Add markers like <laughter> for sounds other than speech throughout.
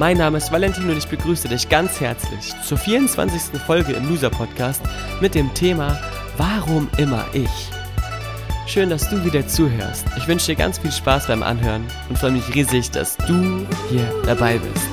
Mein Name ist Valentin und ich begrüße dich ganz herzlich zur 24. Folge im Loser Podcast mit dem Thema Warum immer ich? Schön, dass du wieder zuhörst. Ich wünsche dir ganz viel Spaß beim Anhören und freue mich riesig, dass du hier dabei bist.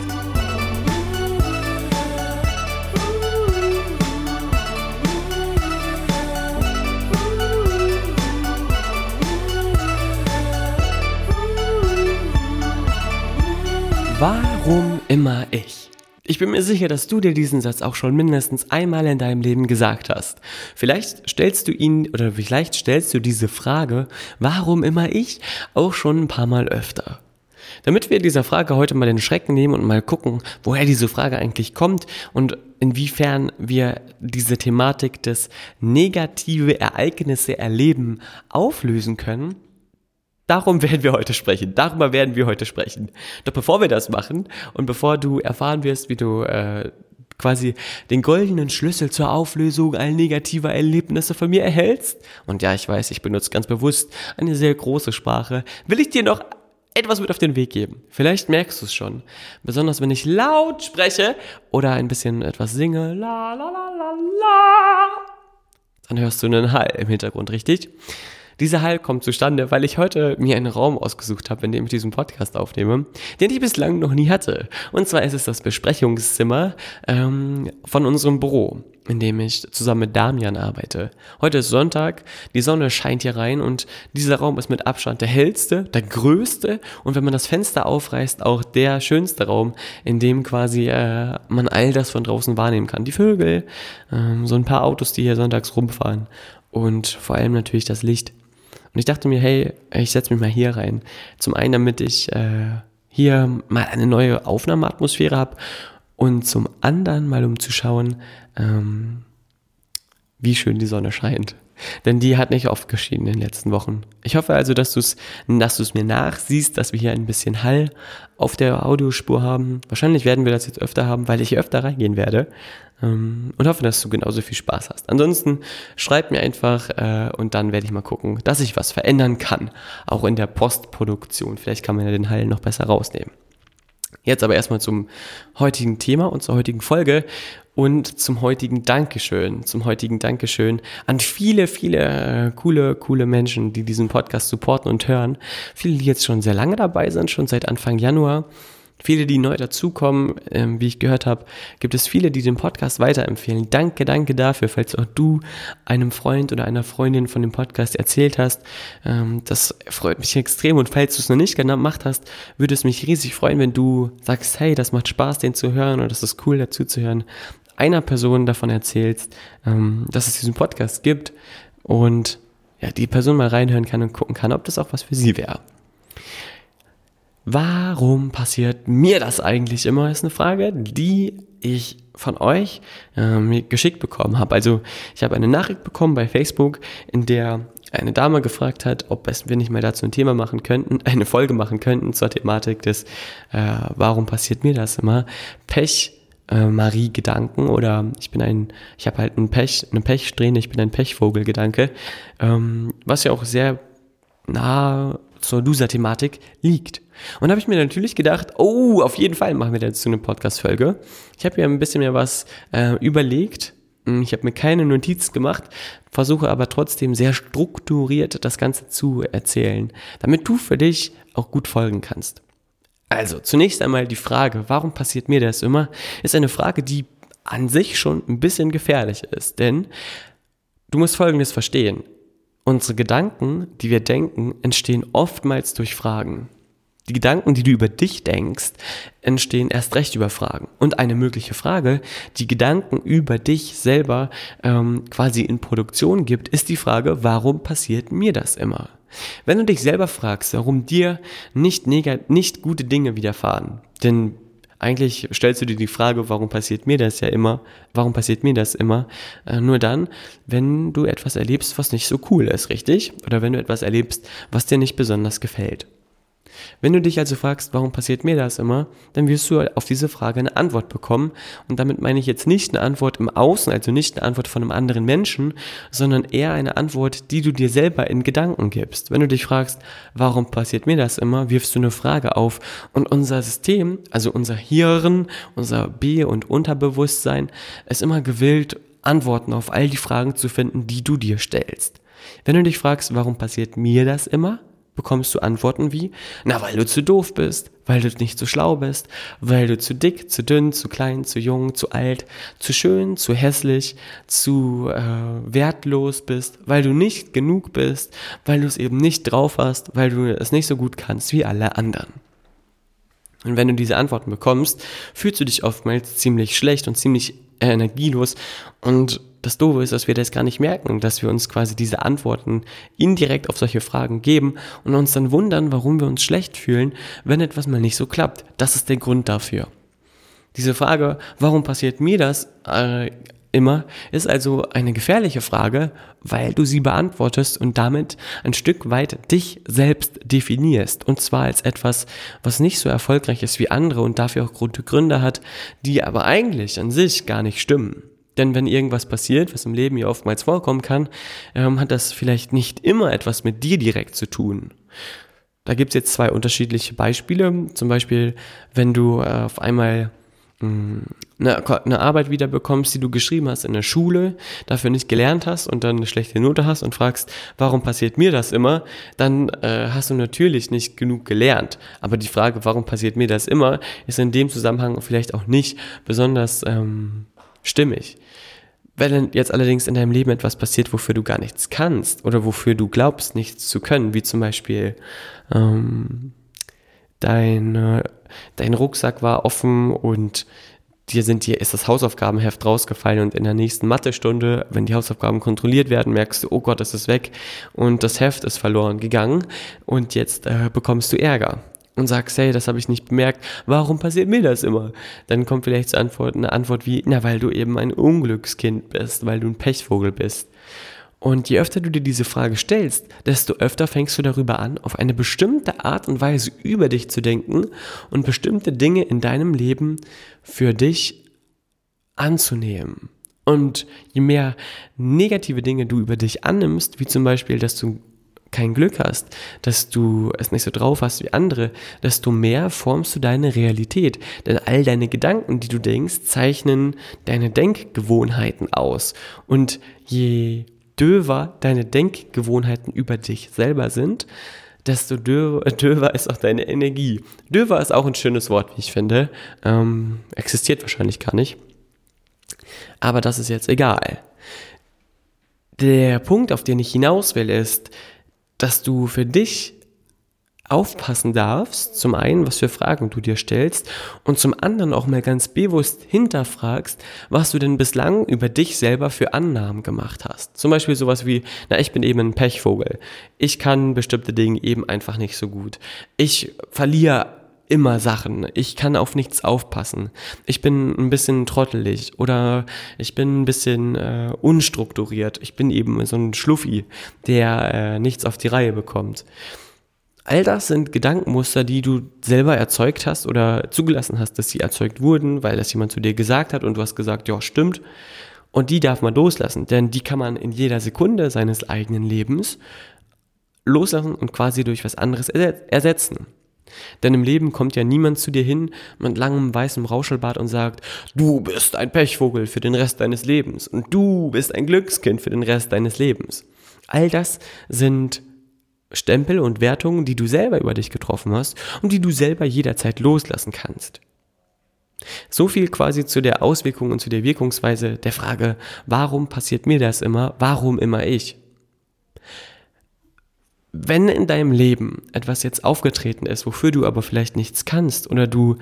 Warum immer ich? Ich bin mir sicher, dass du dir diesen Satz auch schon mindestens einmal in deinem Leben gesagt hast. Vielleicht stellst du ihn oder vielleicht stellst du diese Frage, warum immer ich, auch schon ein paar Mal öfter. Damit wir dieser Frage heute mal den Schrecken nehmen und mal gucken, woher diese Frage eigentlich kommt und inwiefern wir diese Thematik des negative Ereignisse erleben auflösen können, Darum <laughs> werden wir heute sprechen. Darüber werden wir heute sprechen. Doch bevor wir das machen und bevor du erfahren wirst, wie du äh, quasi den goldenen Schlüssel zur Auflösung all negativer Erlebnisse von mir erhältst, und ja, ich weiß, ich benutze ganz bewusst eine sehr große Sprache, will ich dir noch etwas mit auf den Weg geben. Vielleicht merkst du es schon. Besonders wenn ich laut spreche oder ein bisschen etwas singe, la la la la la, dann hörst du einen Hall im Hintergrund, richtig? Dieser Hall kommt zustande, weil ich heute mir einen Raum ausgesucht habe, in dem ich diesen Podcast aufnehme, den ich bislang noch nie hatte. Und zwar ist es das Besprechungszimmer ähm, von unserem Büro, in dem ich zusammen mit Damian arbeite. Heute ist Sonntag, die Sonne scheint hier rein und dieser Raum ist mit Abstand der hellste, der größte und wenn man das Fenster aufreißt, auch der schönste Raum, in dem quasi äh, man all das von draußen wahrnehmen kann. Die Vögel, ähm, so ein paar Autos, die hier sonntags rumfahren und vor allem natürlich das Licht. Und ich dachte mir, hey, ich setze mich mal hier rein. Zum einen, damit ich äh, hier mal eine neue Aufnahmeatmosphäre habe und zum anderen mal um zu schauen, ähm, wie schön die Sonne scheint. Denn die hat nicht oft geschieden in den letzten Wochen. Ich hoffe also, dass du es dass du's mir nachsiehst, dass wir hier ein bisschen Hall auf der Audiospur haben. Wahrscheinlich werden wir das jetzt öfter haben, weil ich öfter reingehen werde. Ähm, und hoffe, dass du genauso viel Spaß hast. Ansonsten schreib mir einfach äh, und dann werde ich mal gucken, dass ich was verändern kann. Auch in der Postproduktion. Vielleicht kann man ja den Hall noch besser rausnehmen. Jetzt aber erstmal zum heutigen Thema und zur heutigen Folge und zum heutigen Dankeschön, zum heutigen Dankeschön an viele, viele äh, coole, coole Menschen, die diesen Podcast supporten und hören. Viele, die jetzt schon sehr lange dabei sind, schon seit Anfang Januar. Viele, die neu dazukommen, ähm, wie ich gehört habe, gibt es viele, die den Podcast weiterempfehlen. Danke, danke dafür, falls auch du einem Freund oder einer Freundin von dem Podcast erzählt hast. Ähm, das freut mich extrem und falls du es noch nicht gemacht hast, würde es mich riesig freuen, wenn du sagst, hey, das macht Spaß, den zu hören oder das ist cool, dazu zu hören. Einer Person davon erzählst, ähm, dass es diesen Podcast gibt und ja, die Person mal reinhören kann und gucken kann, ob das auch was für sie wäre. Warum passiert mir das eigentlich immer? Ist eine Frage, die ich von euch ähm, geschickt bekommen habe. Also ich habe eine Nachricht bekommen bei Facebook, in der eine Dame gefragt hat, ob wir nicht mal dazu ein Thema machen könnten, <laughs> eine Folge machen könnten zur Thematik des, äh, warum passiert mir das immer? Pech äh, Marie Gedanken oder ich bin ein, ich habe halt einen Pech, eine Pechsträhne, ich bin ein Pechvogel-Gedanke, ähm, was ja auch sehr nah zur Loser-Thematik liegt. Und habe ich mir natürlich gedacht, oh, auf jeden Fall machen wir dazu eine Podcast-Folge. Ich habe mir ein bisschen mehr was äh, überlegt. Hm, ich habe mir keine Notizen gemacht, versuche aber trotzdem sehr strukturiert das Ganze zu erzählen, damit du für dich auch gut folgen kannst. Also, zunächst einmal die Frage, warum passiert mir das immer, ist eine Frage, die an sich schon ein bisschen gefährlich ist. Denn du musst Folgendes verstehen. Unsere Gedanken, die wir denken, entstehen oftmals durch Fragen. Die Gedanken, die du über dich denkst, entstehen erst recht über Fragen. Und eine mögliche Frage, die Gedanken über dich selber ähm, quasi in Produktion gibt, ist die Frage, warum passiert mir das immer? Wenn du dich selber fragst, warum dir nicht, nicht gute Dinge widerfahren, denn eigentlich stellst du dir die Frage, warum passiert mir das ja immer? Warum passiert mir das immer? Äh, nur dann, wenn du etwas erlebst, was nicht so cool ist, richtig? Oder wenn du etwas erlebst, was dir nicht besonders gefällt. Wenn du dich also fragst, warum passiert mir das immer, dann wirst du auf diese Frage eine Antwort bekommen. Und damit meine ich jetzt nicht eine Antwort im Außen, also nicht eine Antwort von einem anderen Menschen, sondern eher eine Antwort, die du dir selber in Gedanken gibst. Wenn du dich fragst, warum passiert mir das immer, wirfst du eine Frage auf. Und unser System, also unser Hirn, unser B- und Unterbewusstsein, ist immer gewillt, Antworten auf all die Fragen zu finden, die du dir stellst. Wenn du dich fragst, warum passiert mir das immer, bekommst du Antworten wie, na, weil du zu doof bist, weil du nicht so schlau bist, weil du zu dick, zu dünn, zu klein, zu jung, zu alt, zu schön, zu hässlich, zu äh, wertlos bist, weil du nicht genug bist, weil du es eben nicht drauf hast, weil du es nicht so gut kannst wie alle anderen. Und wenn du diese Antworten bekommst, fühlst du dich oftmals ziemlich schlecht und ziemlich energielos und das Doofe ist, dass wir das gar nicht merken, dass wir uns quasi diese Antworten indirekt auf solche Fragen geben und uns dann wundern, warum wir uns schlecht fühlen, wenn etwas mal nicht so klappt. Das ist der Grund dafür. Diese Frage, warum passiert mir das äh, immer, ist also eine gefährliche Frage, weil du sie beantwortest und damit ein Stück weit dich selbst definierst. Und zwar als etwas, was nicht so erfolgreich ist wie andere und dafür auch gute Gründe hat, die aber eigentlich an sich gar nicht stimmen. Denn wenn irgendwas passiert, was im Leben ja oftmals vorkommen kann, ähm, hat das vielleicht nicht immer etwas mit dir direkt zu tun. Da gibt's jetzt zwei unterschiedliche Beispiele. Zum Beispiel, wenn du äh, auf einmal eine, eine Arbeit wieder bekommst, die du geschrieben hast in der Schule, dafür nicht gelernt hast und dann eine schlechte Note hast und fragst, warum passiert mir das immer, dann äh, hast du natürlich nicht genug gelernt. Aber die Frage, warum passiert mir das immer, ist in dem Zusammenhang vielleicht auch nicht besonders ähm, stimmig. Wenn jetzt allerdings in deinem Leben etwas passiert, wofür du gar nichts kannst oder wofür du glaubst, nichts zu können, wie zum Beispiel ähm, dein, dein Rucksack war offen und dir sind dir ist das Hausaufgabenheft rausgefallen und in der nächsten Mathestunde, wenn die Hausaufgaben kontrolliert werden, merkst du, oh Gott, es ist weg und das Heft ist verloren gegangen und jetzt äh, bekommst du Ärger und sagst, hey, das habe ich nicht bemerkt, warum passiert mir das immer? Dann kommt vielleicht zur Antwort eine Antwort wie, na, weil du eben ein Unglückskind bist, weil du ein Pechvogel bist. Und je öfter du dir diese Frage stellst, desto öfter fängst du darüber an, auf eine bestimmte Art und Weise über dich zu denken und bestimmte Dinge in deinem Leben für dich anzunehmen. Und je mehr negative Dinge du über dich annimmst, wie zum Beispiel, dass du kein Glück hast, dass du es nicht so drauf hast wie andere, desto mehr formst du deine Realität. Denn all deine Gedanken, die du denkst, zeichnen deine Denkgewohnheiten aus. Und je döver deine Denkgewohnheiten über dich selber sind, desto döver ist auch deine Energie. Döver ist auch ein schönes Wort, wie ich finde. Ähm, existiert wahrscheinlich gar nicht. Aber das ist jetzt egal. Der Punkt, auf den ich hinaus will, ist, dass du für dich aufpassen darfst, zum einen, was für Fragen du dir stellst und zum anderen auch mal ganz bewusst hinterfragst, was du denn bislang über dich selber für Annahmen gemacht hast. Zum Beispiel sowas wie, na, ich bin eben ein Pechvogel. Ich kann bestimmte Dinge eben einfach nicht so gut. Ich verliere immer Sachen. Ich kann auf nichts aufpassen. Ich bin ein bisschen trottelig oder ich bin ein bisschen äh, unstrukturiert. Ich bin eben so ein Schluffi, der äh, nichts auf die Reihe bekommt. All das sind Gedankenmuster, die du selber erzeugt hast oder zugelassen hast, dass sie erzeugt wurden, weil das jemand zu dir gesagt hat und du hast gesagt, ja, stimmt. Und die darf man loslassen, denn die kann man in jeder Sekunde seines eigenen Lebens loslassen und quasi durch was anderes ersetzen. Denn im Leben kommt ja niemand zu dir hin mit langem weißem Rauschelbart und sagt, du bist ein Pechvogel für den Rest deines Lebens und du bist ein Glückskind für den Rest deines Lebens. All das sind Stempel und Wertungen, die du selber über dich getroffen hast und die du selber jederzeit loslassen kannst. So viel quasi zu der Auswirkung und zu der Wirkungsweise der Frage, warum passiert mir das immer, warum immer ich? wenn in deinem Leben etwas jetzt aufgetreten ist, wofür du aber vielleicht nichts kannst oder du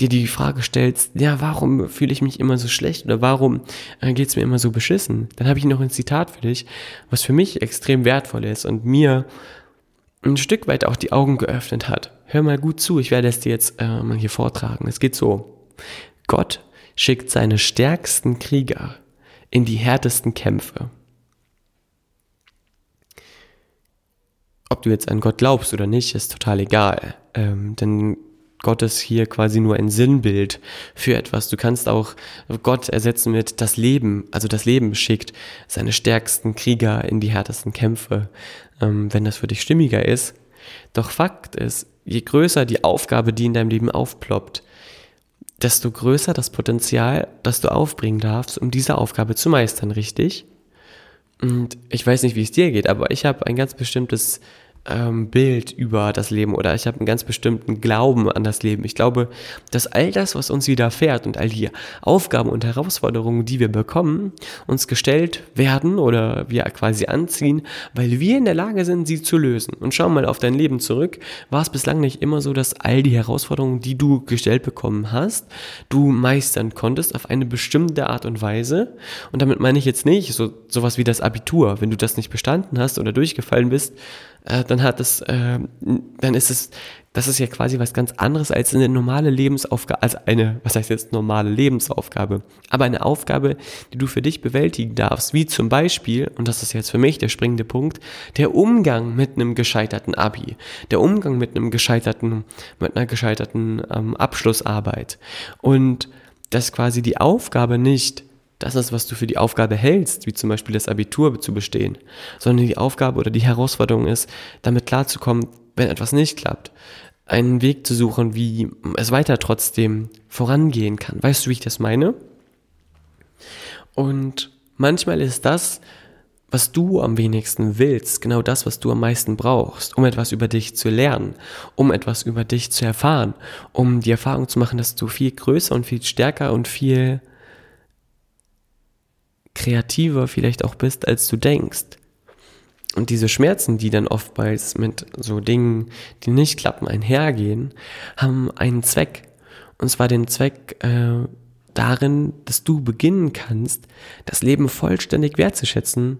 dir die Frage stellst, ja, warum fühle ich mich immer so schlecht oder warum äh, geht es mir immer so beschissen, dann habe ich noch ein Zitat für dich, was für mich extrem wertvoll ist und mir ein Stück weit auch die Augen geöffnet hat. Hör mal gut zu, ich werde es dir jetzt äh, mal hier vortragen. Es geht so. Gott schickt seine stärksten Krieger in die härtesten Kämpfe. Ob du jetzt an Gott glaubst oder nicht, ist total egal. Ähm, denn Gott ist hier quasi nur ein Sinnbild für etwas. Du kannst auch Gott ersetzen mit das Leben. Also das Leben schickt seine stärksten Krieger in die härtesten Kämpfe, ähm, wenn das für dich stimmiger ist. Doch Fakt ist, je größer die Aufgabe, die in deinem Leben aufploppt, desto größer das Potenzial, das du aufbringen darfst, um diese Aufgabe zu meistern, richtig? Und ich weiß nicht, wie es dir geht, aber ich habe ein ganz bestimmtes ähm, Bild über das Leben oder ich habe einen ganz bestimmten Glauben an das Leben. Ich glaube, dass all das, was uns widerfährt und all die Aufgaben und Herausforderungen, die wir bekommen, uns gestellt werden oder wir quasi anziehen, weil wir in der Lage sind, sie zu lösen. Und schau mal auf dein Leben zurück. War es bislang nicht immer so, dass all die Herausforderungen, die du gestellt bekommen hast, du meistern konntest auf eine bestimmte Art und Weise? Und damit meine ich jetzt nicht so sowas wie das Abitur. Wenn du das nicht bestanden hast oder durchgefallen bist, äh, dann hat es, äh, dann ist es, das ist ja quasi was ganz anderes als eine normale Lebensaufgabe, als eine, was heißt jetzt normale Lebensaufgabe, aber eine Aufgabe, die du für dich bewältigen darfst, wie zum Beispiel, und das ist jetzt für mich der springende Punkt, der Umgang mit einem gescheiterten Abi, der Umgang mit einem gescheiterten, mit einer gescheiterten ähm, Abschlussarbeit. Und dass quasi die Aufgabe nicht das ist, was du für die Aufgabe hältst, wie zum Beispiel das Abitur zu bestehen, sondern die Aufgabe oder die Herausforderung ist, damit klarzukommen, wenn etwas nicht klappt, einen Weg zu suchen, wie es weiter trotzdem vorangehen kann. Weißt du, wie ich das meine? Und manchmal ist das, was du am wenigsten willst, genau das, was du am meisten brauchst, um etwas über dich zu lernen, um etwas über dich zu erfahren, um die Erfahrung zu machen, dass du viel größer und viel stärker und viel kreativer vielleicht auch bist, als du denkst. Und diese Schmerzen, die dann oftmals mit so Dingen, die nicht klappen, einhergehen, haben einen Zweck. Und zwar den Zweck äh, darin, dass du beginnen kannst, das Leben vollständig wertzuschätzen.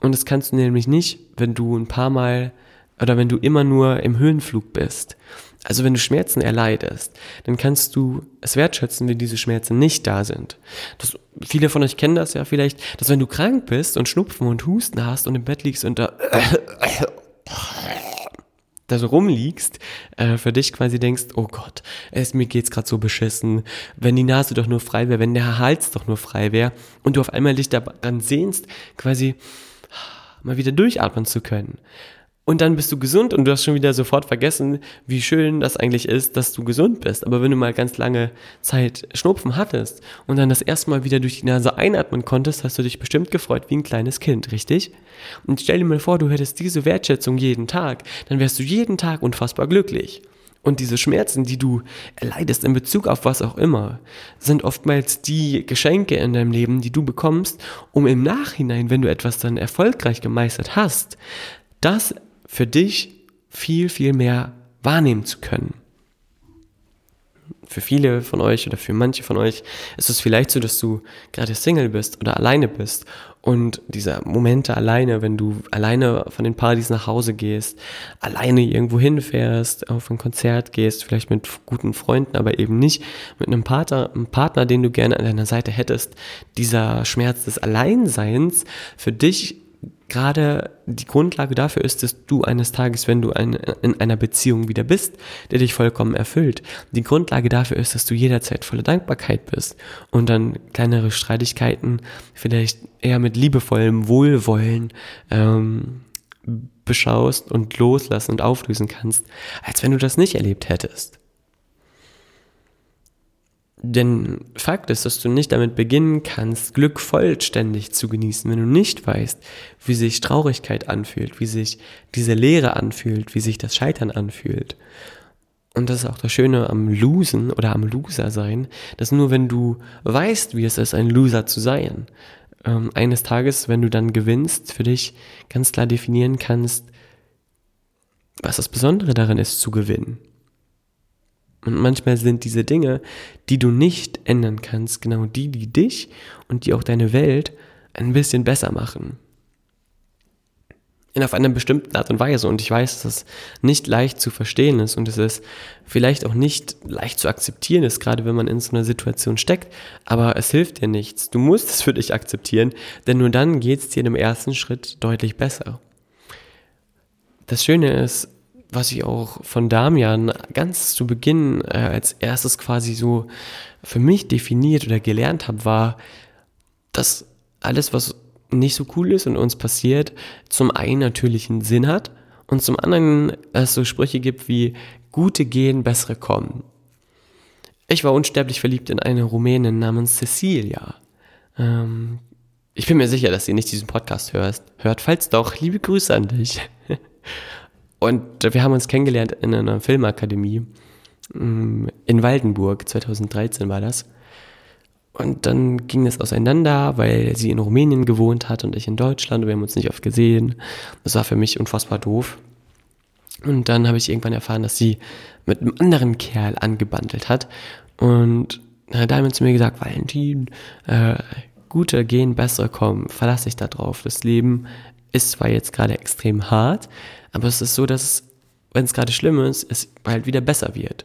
Und das kannst du nämlich nicht, wenn du ein paar Mal oder wenn du immer nur im Höhenflug bist. Also wenn du Schmerzen erleidest, dann kannst du es wertschätzen, wenn diese Schmerzen nicht da sind. Das, viele von euch kennen das ja vielleicht, dass wenn du krank bist und Schnupfen und Husten hast und im Bett liegst und da, da so rumliegst, äh, für dich quasi denkst, oh Gott, es, mir geht's gerade so beschissen, wenn die Nase doch nur frei wäre, wenn der Hals doch nur frei wäre und du auf einmal dich daran sehnst, quasi mal wieder durchatmen zu können und dann bist du gesund und du hast schon wieder sofort vergessen, wie schön das eigentlich ist, dass du gesund bist. Aber wenn du mal ganz lange Zeit Schnupfen hattest und dann das erste Mal wieder durch die Nase einatmen konntest, hast du dich bestimmt gefreut wie ein kleines Kind, richtig? Und stell dir mal vor, du hättest diese Wertschätzung jeden Tag, dann wärst du jeden Tag unfassbar glücklich. Und diese Schmerzen, die du erleidest in Bezug auf was auch immer, sind oftmals die Geschenke in deinem Leben, die du bekommst, um im Nachhinein, wenn du etwas dann erfolgreich gemeistert hast, das für dich viel, viel mehr wahrnehmen zu können. Für viele von euch oder für manche von euch ist es vielleicht so, dass du gerade Single bist oder alleine bist und diese Momente alleine, wenn du alleine von den Partys nach Hause gehst, alleine irgendwo hinfährst, auf ein Konzert gehst, vielleicht mit guten Freunden, aber eben nicht mit einem Partner, einem Partner, den du gerne an deiner Seite hättest, dieser Schmerz des Alleinseins für dich gerade die Grundlage dafür ist, dass du eines Tages, wenn du ein, in einer Beziehung wieder bist, der dich vollkommen erfüllt, die Grundlage dafür ist, dass du jederzeit voller Dankbarkeit bist und dann kleinere Streitigkeiten vielleicht eher mit liebevollem Wohlwollen ähm, beschaust und loslassen und auflösen kannst, als wenn du das nicht erlebt hättest. Denn Fakt ist, dass du nicht damit beginnen kannst, Glück vollständig zu genießen, wenn du nicht weißt, wie sich Traurigkeit anfühlt, wie sich diese Leere anfühlt, wie sich das Scheitern anfühlt. Und das ist auch das Schöne am Losen oder am Loser sein, dass nur wenn du weißt, wie es ist, ein Loser zu sein, ähm, eines Tages, wenn du dann gewinnst, für dich ganz klar definieren kannst, was das Besondere daran ist, zu gewinnen. Und manchmal sind diese Dinge, die du nicht ändern kannst, genau die, die dich und die auch deine Welt ein bisschen besser machen. In auf eine bestimmte Art und Weise. Und ich weiß, dass es nicht leicht zu verstehen ist und es ist vielleicht auch nicht leicht zu akzeptieren ist, gerade wenn man in so einer Situation steckt. Aber es hilft dir nichts. Du musst es für dich akzeptieren, denn nur dann geht es dir im ersten Schritt deutlich besser. Das Schöne ist, was ich auch von Damian ganz zu Beginn äh, als erstes quasi so für mich definiert oder gelernt habe, war, dass alles, was nicht so cool ist und uns passiert, zum einen natürlich einen Sinn hat und zum anderen es so Sprüche gibt wie gute gehen, bessere kommen. Ich war unsterblich verliebt in eine Rumänin namens Cecilia. Ähm, ich bin mir sicher, dass sie nicht diesen Podcast hörst, hört. Falls doch, liebe Grüße an dich. <laughs> Und wir haben uns kennengelernt in einer Filmakademie mm, in Waldenburg, 2013 war das. Und dann ging es auseinander, weil sie in Rumänien gewohnt hat und ich in Deutschland. Und wir haben uns nicht oft gesehen. Das war für mich unfassbar doof. Und dann habe ich irgendwann erfahren, dass sie mit einem anderen Kerl angebandelt hat. Und dann hat Diamond zu mir gesagt, Valentin, äh, gute gehen, bessere kommen, verlass dich da drauf. Das Leben ist zwar jetzt gerade extrem hart, aber es ist so, dass wenn es gerade schlimm ist, es halt wieder besser wird.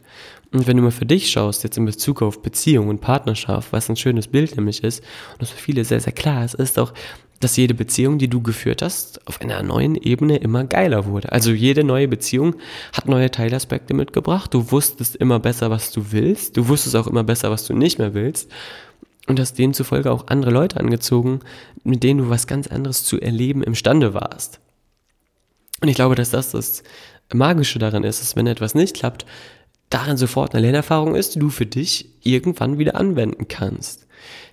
Und wenn du mal für dich schaust, jetzt in Bezug auf Beziehung und Partnerschaft, was ein schönes Bild nämlich ist, und das für viele sehr, sehr klar ist, ist auch, dass jede Beziehung, die du geführt hast, auf einer neuen Ebene immer geiler wurde. Also jede neue Beziehung hat neue Teilaspekte mitgebracht. Du wusstest immer besser, was du willst. Du wusstest auch immer besser, was du nicht mehr willst. Und hast demzufolge auch andere Leute angezogen, mit denen du was ganz anderes zu erleben imstande warst. Und ich glaube, dass das das Magische daran ist, dass wenn etwas nicht klappt, darin sofort eine Lernerfahrung ist, die du für dich irgendwann wieder anwenden kannst.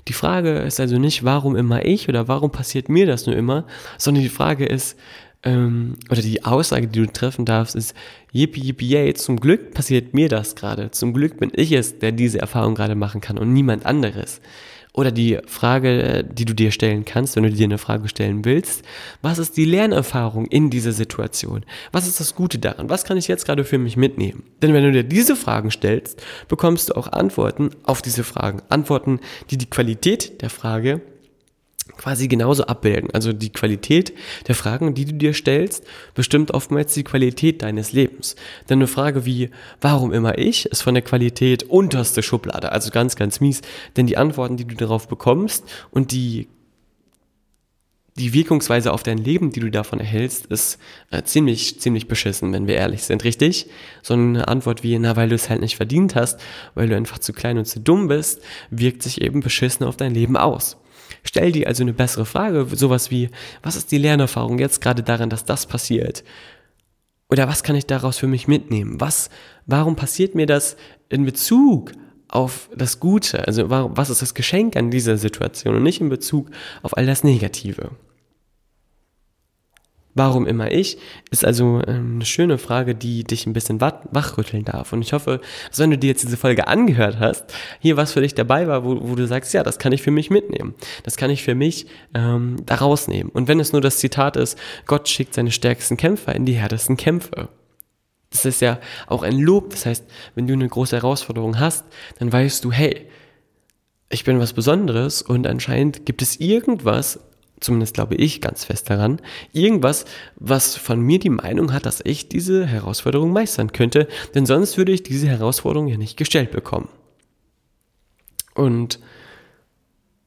Die Frage ist also nicht, warum immer ich oder warum passiert mir das nur immer, sondern die Frage ist, ähm, oder die Aussage, die du treffen darfst, ist, yippie, yippie, yay, zum Glück passiert mir das gerade. Zum Glück bin ich es, der diese Erfahrung gerade machen kann und niemand anderes. Oder die Frage, die du dir stellen kannst, wenn du dir eine Frage stellen willst, was ist die Lernerfahrung in dieser Situation? Was ist das Gute daran? Was kann ich jetzt gerade für mich mitnehmen? Denn wenn du dir diese Fragen stellst, bekommst du auch Antworten auf diese Fragen. Antworten, die die Qualität der Frage quasi genauso abbilden. Also die Qualität der Fragen, die du dir stellst, bestimmt oftmals die Qualität deines Lebens. Denn eine Frage wie, warum immer ich, ist von der Qualität unterste Schublade, also ganz, ganz mies. Denn die Antworten, die du darauf bekommst und die die Wirkungsweise auf dein Leben, die du davon erhältst, ist äh, ziemlich, ziemlich beschissen, wenn wir ehrlich sind, richtig? So eine Antwort wie, na, weil du es halt nicht verdient hast, weil du einfach zu klein und zu dumm bist, wirkt sich eben beschissen auf dein Leben aus. Stell dir also eine bessere Frage, sowas wie, was ist die Lernerfahrung jetzt gerade daran, dass das passiert? Oder was kann ich daraus für mich mitnehmen? Was, warum passiert mir das in Bezug auf das Gute? Also was ist das Geschenk an dieser Situation und nicht in Bezug auf all das Negative? Warum immer ich? Ist also ähm, eine schöne Frage, die dich ein bisschen wachrütteln darf. Und ich hoffe, dass wenn du dir jetzt diese Folge angehört hast, hier was für dich dabei war, wo, wo du sagst, ja, das kann ich für mich mitnehmen. Das kann ich für mich ähm, da rausnehmen. Und wenn es nur das Zitat ist, Gott schickt seine stärksten Kämpfer in die härtesten Kämpfe. Das ist ja auch ein Lob. Das heißt, wenn du eine große Herausforderung hast, dann weißt du, hey, ich bin was Besonderes und anscheinend gibt es irgendwas, zumindest glaube ich ganz fest daran, irgendwas, was von mir die Meinung hat, dass ich diese Herausforderung meistern könnte, denn sonst würde ich diese Herausforderung ja nicht gestellt bekommen. Und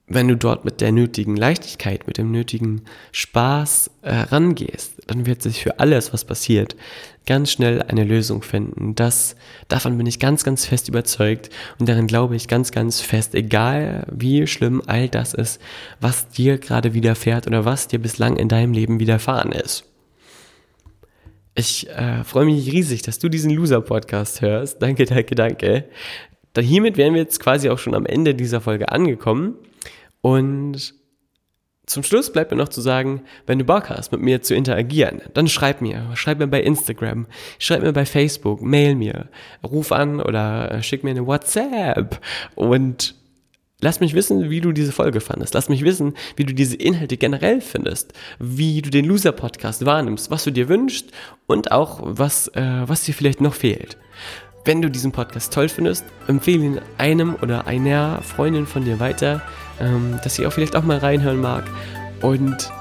wenn du dort mit der nötigen Leichtigkeit, mit dem nötigen Spaß äh, rangehst, dann wird sich für alles, was passiert, ganz schnell eine Lösung finden. Das, davon bin ich ganz, ganz fest überzeugt und darin glaube ich ganz, ganz fest, egal wie schlimm all das ist, was dir gerade widerfährt oder was dir bislang in deinem Leben widerfahren ist. Ich äh, freue mich riesig, dass du diesen Loser-Podcast hörst. Danke, danke, danke. Da hiermit wären wir jetzt quasi auch schon am Ende dieser Folge angekommen. Und zum Schluss bleibt mir noch zu sagen, wenn du Bock hast, mit mir zu interagieren, dann schreib mir. Schreib mir bei Instagram, schreib mir bei Facebook, mail mir, ruf an oder schick mir eine WhatsApp und Lass mich wissen, wie du diese Folge fandest. Lass mich wissen, wie du diese Inhalte generell findest, wie du den Loser-Podcast wahrnimmst, was du dir wünschst und auch was, äh, was dir vielleicht noch fehlt. Wenn du diesen Podcast toll findest, empfehle ihn einem oder einer Freundin von dir weiter, ähm, dass sie auch vielleicht auch mal reinhören mag. Und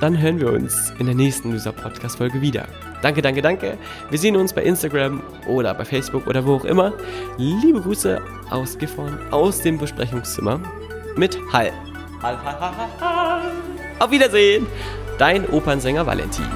dann hören wir uns in der nächsten Loser Podcast Folge wieder. Danke, danke, danke. Wir sehen uns bei Instagram oder bei Facebook oder wo auch immer. Liebe Grüße aus Gifhorn, aus dem Besprechungszimmer mit Hall. Hall, Hall, Hall, Hall. Auf Wiedersehen, dein Opernsänger Valentin.